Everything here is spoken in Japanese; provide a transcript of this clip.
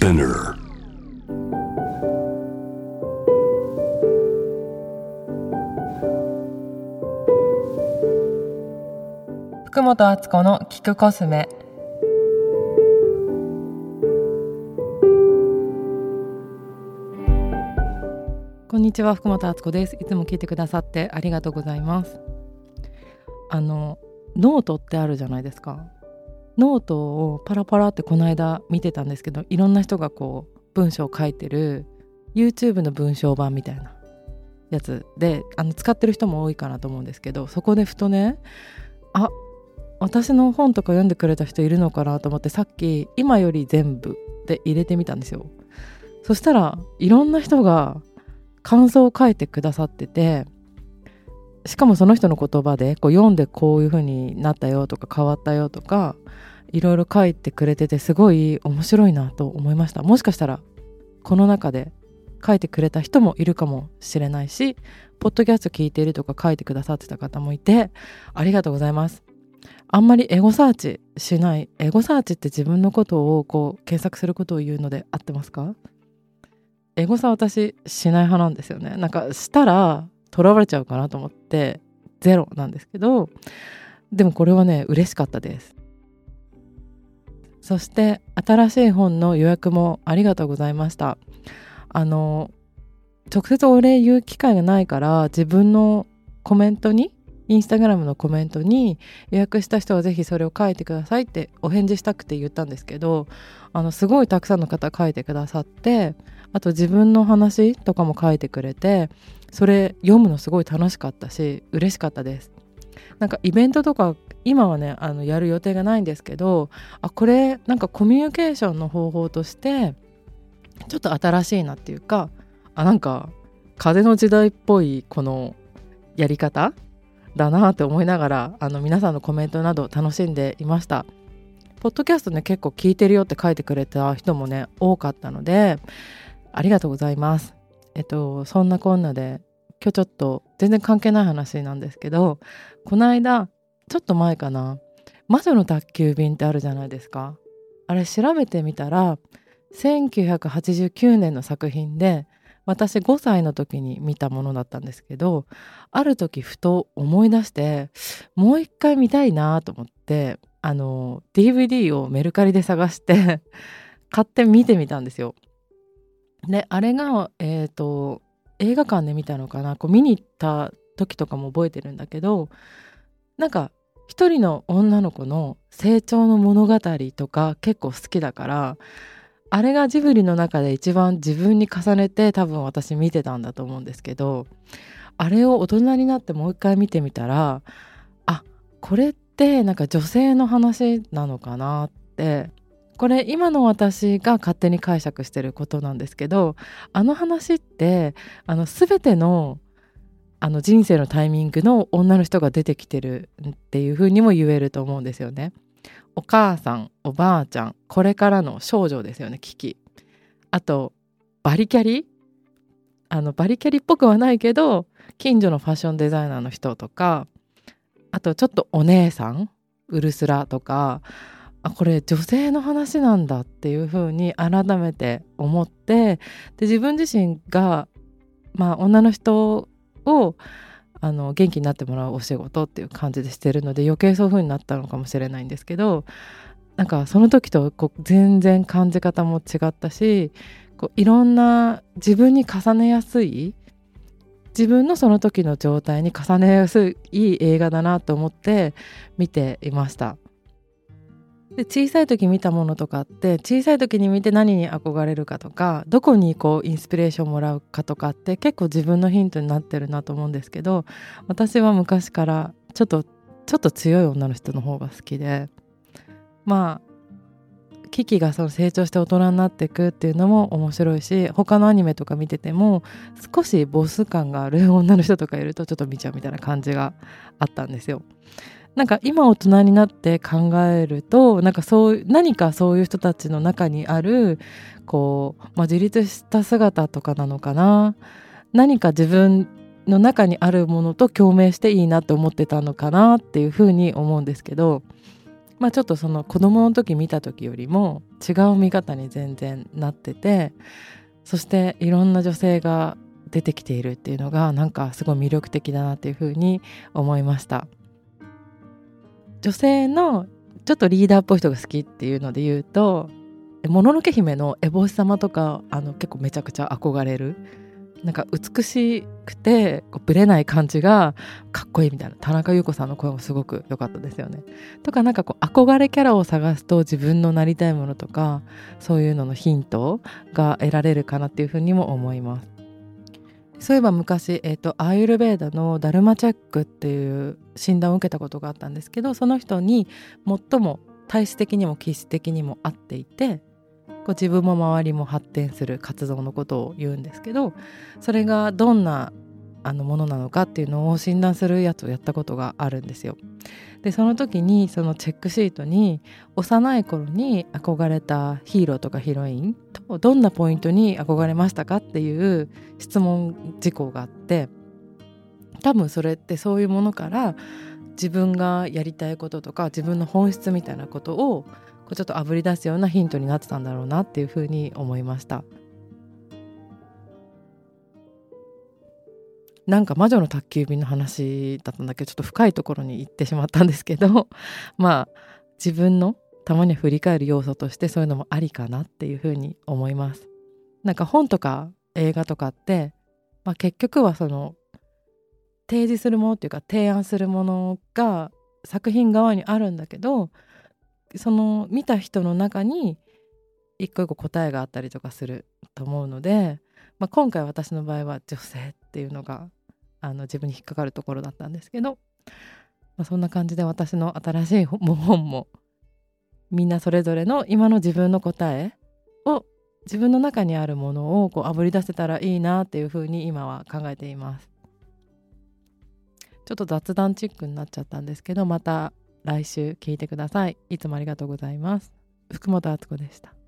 Spinner. 福本敦子の聞くコスメ。こんにちは福本敦子です。いつも聞いてくださってありがとうございます。あのノートってあるじゃないですかノートをパラパラってこの間見てたんですけどいろんな人がこう文章を書いてる YouTube の文章版みたいなやつであの使ってる人も多いかなと思うんですけどそこでふとねあ私の本とか読んでくれた人いるのかなと思ってさっき「今より全部」って入れてみたんですよ。そしたらいろんな人が感想を書いてくださっててしかもその人の言葉でこう読んでこういう風になったよとか変わったよとかいろいろ書いてくれててすごい面白いなと思いました。もしかしたらこの中で書いてくれた人もいるかもしれないしポッドキャスト聞いているとか書いてくださってた方もいてありがとうございます。あんまりエゴサーチしないエゴサーチって自分のことをこう検索することを言うので合ってますか？エゴサ私しない派なんですよね。なんかしたら囚われちゃうかなと思ってゼロなんですけどでもこれはね嬉しかったです。そして新しい本の予約もありがとうございました。あの直接お礼言う機会がないから自分のコメントにインスタグラムのコメントに予約した人はぜひそれを書いてくださいってお返事したくて言ったんですけどあのすごいたくさんの方書いてくださってあと自分の話とかも書いてくれてそれ読むのすごい楽しかったし嬉しかったです。なんかイベントとか今はねあのやる予定がないんですけどあこれなんかコミュニケーションの方法としてちょっと新しいなっていうかあなんか風の時代っぽいこのやり方だなって思いながらあの皆さんのコメントなど楽しんでいました。ポッドキャストね結構聞いてるよって書いてくれた人もね多かったのでありがとうございます。えっとそんなこんなで今日ちょっと全然関係ない話なんですけどこの間ちょっと前かな魔女の宅急便ってあるじゃないですか。あれ調べてみたら1989年の作品で私5歳の時に見たものだったんですけどある時ふと思い出してもう一回見たいなと思ってあの DVD をメルカリで探して 買って見てみたんですよ。であれがえ、ー、と映画館で見たのかな？こう見に行った時とかも覚えてるんだけどなんか一人の女の子の成長の物語とか結構好きだからあれがジブリの中で一番自分に重ねて多分私見てたんだと思うんですけどあれを大人になってもう一回見てみたらあこれってなんか女性の話なのかなってこれ今の私が勝手に解釈してることなんですけどあの話ってあの全てのあの人生のタイミングの女の人が出てきてるっていうふうにも言えると思うんですよね。お母さんおばあちゃんこれからの少女ですよね危機あとバリキャリ？あのバリキャリっぽくはないけど近所のファッションデザイナーの人とかあとちょっとお姉さんウルスラとかあこれ女性の話なんだっていうふうに改めて思ってで自分自身がまあ女の人をあの元気になってもらうお仕事っていう感じでしてるので余計そういう風になったのかもしれないんですけどなんかその時とこう全然感じ方も違ったしこういろんな自分に重ねやすい自分のその時の状態に重ねやすい映画だなと思って見ていました。で小さい時見たものとかって小さい時に見て何に憧れるかとかどこにこうインスピレーションもらうかとかって結構自分のヒントになってるなと思うんですけど私は昔からちょっとちょっと強い女の人の方が好きでまあキキがその成長して大人になっていくっていうのも面白いし他のアニメとか見てても少しボス感がある女の人とかいるとちょっと見ちゃうみたいな感じがあったんですよ。なんか今大人になって考えるとなんかそう何かそういう人たちの中にあるこう、まあ、自立した姿とかなのかな。何か自分の中にあるものと共鳴していいなって思ってたのかなっていうふうに思うんですけどまあ、ちょっとその子供の時見た時よりも違う見方に全然なっててそしていろんな女性が出てきているっていうのがなんかすごい魅力的だなっていうふうに思いました。女性のちょっとリーダーっぽい人が好きっていうので言うともののけ姫の烏帽子様とかあの結構めちゃくちゃ憧れるなんか美しくてこうブレない感じがかっこいいみたいな田中優子さんの声もすごく良かったですよね。とかなんかこう憧れキャラを探すと自分のなりたいものとかそういうののヒントが得られるかなっていうふうにも思います。そういえば昔、えーと、アーユルベーダのダルマチェックっていう診断を受けたことがあったんですけどその人に最も体質的にも気質的にも合っていてこう自分も周りも発展する活動のことを言うんですけどそれがどんなあのものなのかっていうのを診断するやつをやったことがあるんですよ。でその時にそのチェックシートに幼い頃に憧れたヒーローとかヒロインとどんなポイントに憧れましたかっていう質問事項があって多分それってそういうものから自分がやりたいこととか自分の本質みたいなことをちょっとあぶり出すようなヒントになってたんだろうなっていうふうに思いましたなんか魔女の宅急便の話だったんだけどちょっと深いところに行ってしまったんですけど まあ自分のたまには振り返る要素としてそういうのもありかなっていうふうに思います。なんか本とか映画とかって、まあ、結局はその提示するものっていうか提案するものが作品側にあるんだけどその見た人の中に一個一個答えがあったりとかすると思うので、まあ、今回私の場合は女性っていうのがあの自分に引っかかるところだったんですけど、まあ、そんな感じで私の新しい本もみんなそれぞれの今の自分の答えを自分の中にあるものをこうあぶり出せたらいいなっていうふうに今は考えています。ちょっと雑談チックになっちゃったんですけどまた来週聞いてください。いつもありがとうございます。福本敦子でした。